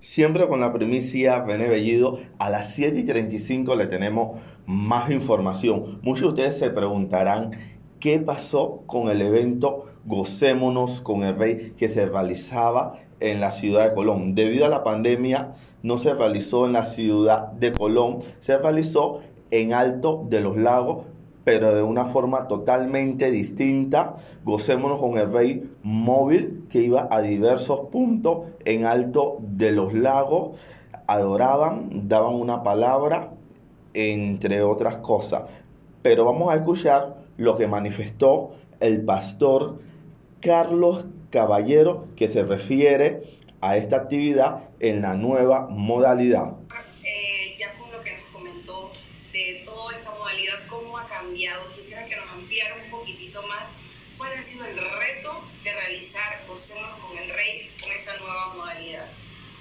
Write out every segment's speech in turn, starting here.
Siempre con la primicia René Bellido, a las 7 y 35 le tenemos más información. Muchos de ustedes se preguntarán qué pasó con el evento Gocémonos con el Rey que se realizaba en la ciudad de Colón. Debido a la pandemia, no se realizó en la ciudad de Colón, se realizó en Alto de los Lagos, pero de una forma totalmente distinta. Gocémonos con el rey móvil que iba a diversos puntos en alto de los lagos, adoraban, daban una palabra, entre otras cosas. Pero vamos a escuchar lo que manifestó el pastor Carlos Caballero, que se refiere a esta actividad en la nueva modalidad. Quisiera que nos ampliara un poquitito más cuál ha sido el reto de realizar Gocémonos con el Rey con esta nueva modalidad.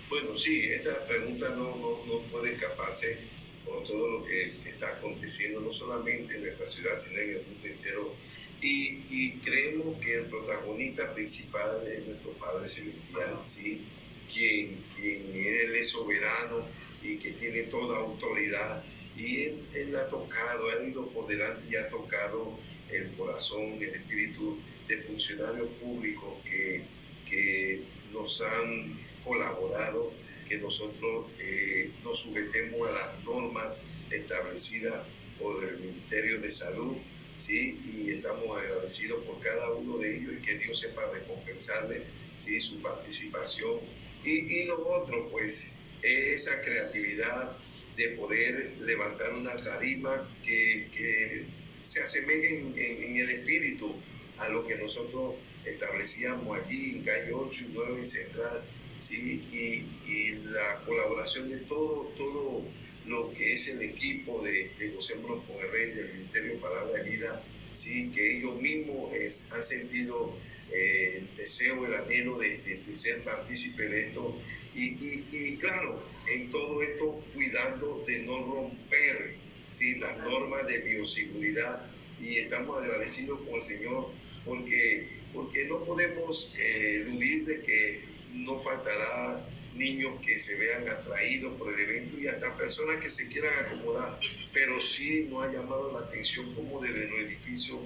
Bueno, sí, esta pregunta no, no, no puede escaparse por todo lo que, está aconteciendo, no solamente en nuestra ciudad, sino en el mundo entero. Y, y, creemos que el protagonista principal es nuestro Padre Celestial, ¿sí? quien, quien Él es soberano y que tiene toda autoridad y él, ha tocado, ha ido por delante y ha tocado el corazón, el espíritu de funcionarios públicos que, que nos han colaborado, que nosotros eh, nos sujetemos a las normas establecidas por el Ministerio de Salud, ¿sí? y estamos agradecidos por cada uno de ellos y que Dios sepa recompensarle ¿sí? su participación. Y, y lo otro, pues, esa creatividad de poder levantar una tarima que, se asemeje en, el espíritu a lo que nosotros establecíamos allí en Calle 8 y 9 Central, ¿sí? y, la colaboración de todo, todo lo que es el equipo de, de José el Rey del Ministerio Palabra de Vida, ¿sí? que ellos mismos han sentido eh, el deseo, el anhelo de, de, ser partícipe de esto. Y, y, claro, en todo esto cuidando de no romper ¿sí? las normas de bioseguridad. Y estamos agradecidos con el Señor porque, porque no podemos eh, eludir de que no faltará niños que se vean atraídos por el evento y hasta personas que se quieran acomodar, pero sí no ha llamado la atención como desde los edificios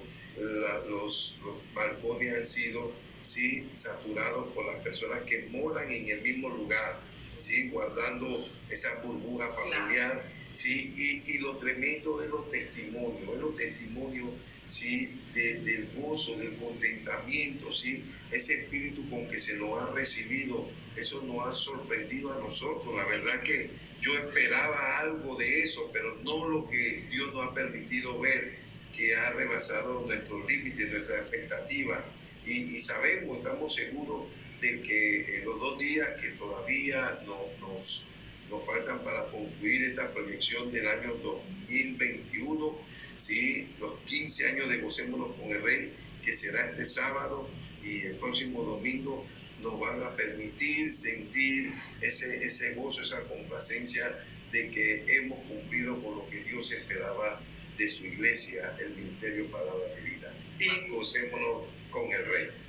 los, balcones han sido ¿sí? saturados por las personas que moran en el mismo lugar, ¿sí? guardando esa burbuja familiar. ¿sí? Y, y, lo tremendo de los testimonios, de los testimonios ¿sí? del gozo, del contentamiento, ¿sí? ese espíritu con que se nos ha recibido, eso nos ha sorprendido a nosotros. La verdad que yo esperaba algo de eso, pero no lo que Dios nos ha permitido ver que ha rebasado nuestros límites, nuestras expectativas. Y, sabemos, estamos seguros de que en los dos días que todavía nos, nos faltan para concluir esta proyección del año 2021, ¿sí? los 15 años de Gocémonos con el Rey, que será este sábado y el próximo domingo, nos van a permitir sentir ese, ese gozo, esa complacencia de que hemos cumplido con lo que Dios esperaba de su iglesia, el ministerio Palabra de Vida. Y gocémonos con el Rey.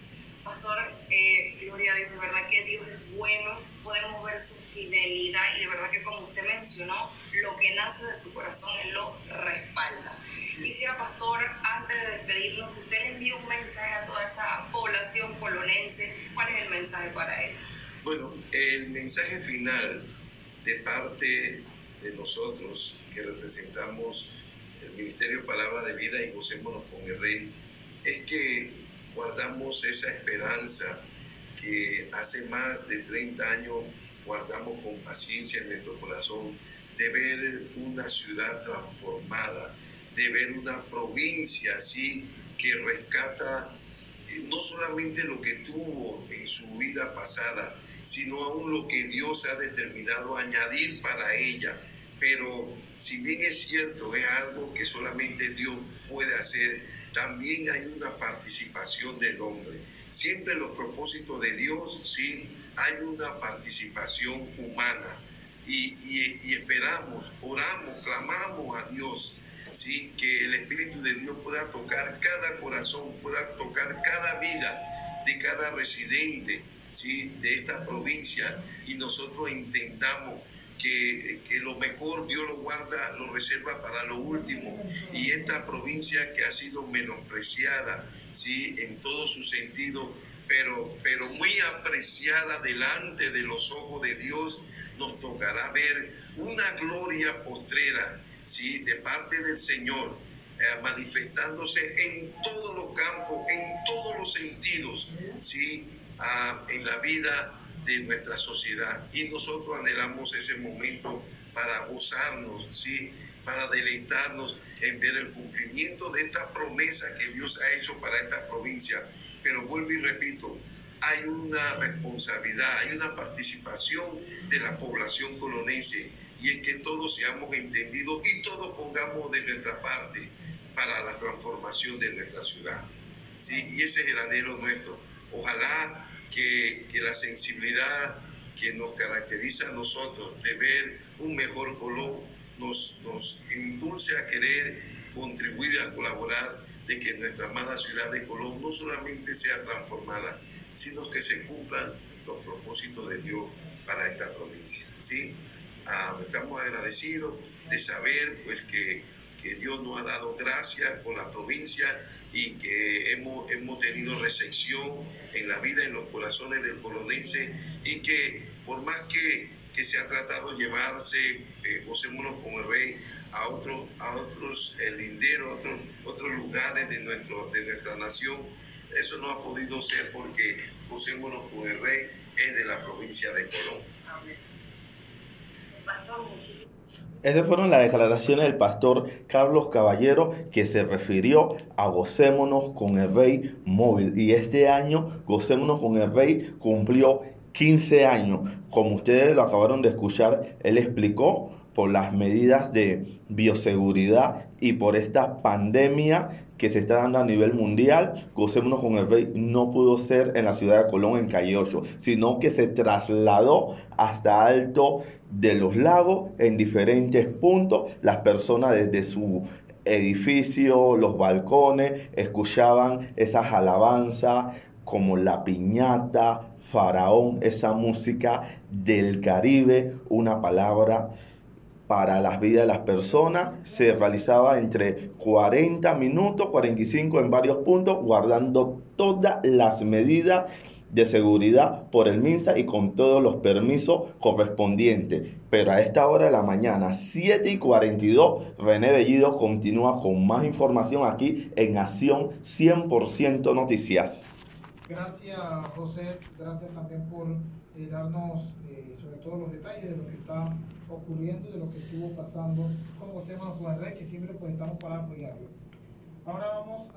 Pastor, eh, gloria a Dios, de verdad que Dios es bueno, podemos ver su fidelidad y de verdad que como usted mencionó, lo que nace de su corazón Él lo respalda. Quisiera, Pastor, antes de despedirnos, que usted le envíe un mensaje a toda esa población polonense. ¿Cuál es el mensaje para ellos? Bueno, el mensaje final de parte de nosotros que representamos Ministerio Palabra de Vida y gocémonos con el Rey, es que guardamos esa esperanza que hace más de 30 años guardamos con paciencia en nuestro corazón, de ver una ciudad transformada, de ver una provincia así que rescata eh, no solamente lo que tuvo en su vida pasada, sino aún lo que Dios ha determinado añadir para ella. Pero si bien es cierto, es algo que solamente Dios puede hacer, también hay una participación del hombre. Siempre los propósitos de Dios, sí, hay una participación humana. Y, esperamos, oramos, clamamos a Dios, sí, que el Espíritu de Dios pueda tocar cada corazón, pueda tocar cada vida de cada residente, ¿sí? de esta provincia y nosotros intentamos que, que, lo mejor Dios lo guarda, lo reserva para lo último. Y esta provincia que ha sido menospreciada, ¿sí? en todo su sentido, pero, pero muy apreciada delante de los ojos de Dios, nos tocará ver una gloria postrera, ¿sí? de parte del Señor, eh, manifestándose en todos los campos, en todos los sentidos, ¿sí? Ah, en la vida de nuestra sociedad. Y nosotros anhelamos ese momento para gozarnos, ¿sí? para deleitarnos en ver el cumplimiento de esta promesa que Dios ha hecho para esta provincia. Pero vuelvo y repito, hay una responsabilidad, hay una participación de la población colonense y es que todos seamos entendidos y todos pongamos de nuestra parte para la transformación de nuestra ciudad. ¿sí? Y ese es el anhelo nuestro. Ojalá que, que la sensibilidad que nos caracteriza a nosotros de ver un mejor Colón nos, nos impulse a querer contribuir a colaborar de que nuestra amada ciudad de Colón no solamente sea transformada, sino que se cumplan los propósitos de Dios para esta provincia. ¿sí? Ah, estamos agradecidos de saber pues que que Dios nos ha dado gracia con la provincia y que hemos, hemos tenido recepción en la vida, en los corazones del colonense y que por más que, que se ha tratado de llevarse eh, con el rey a, otros a otros el linderos, otros, otros lugares de, nuestro, de nuestra nación, eso no ha podido ser porque José con el rey es de la provincia de Colón. Pastor, muchísimas esas fueron las declaraciones del pastor Carlos Caballero que se refirió a Gocémonos con el Rey móvil. Y este año Gocémonos con el Rey cumplió 15 años. Como ustedes lo acabaron de escuchar, él explicó por las medidas de bioseguridad y por esta pandemia que se está dando a nivel mundial, Gocémonos con el Rey no pudo ser en la ciudad de Colón, en Calle 8, sino que se trasladó hasta Alto de los Lagos en diferentes puntos. Las personas desde su edificio, los balcones, escuchaban esas alabanzas como la piñata, faraón, esa música del Caribe, una palabra para las vidas de las personas se realizaba entre 40 minutos, 45 en varios puntos, guardando todas las medidas de seguridad por el MINSA y con todos los permisos correspondientes. Pero a esta hora de la mañana, 7 y 42, René Bellido continúa con más información aquí en Acción 100% Noticias. Gracias, José. Gracias también por eh, darnos eh, sobre todo los detalles de lo que está ocurriendo, de lo que estuvo pasando con José Manuel Rey, que siempre pues estamos para apoyarlo. Ahora vamos a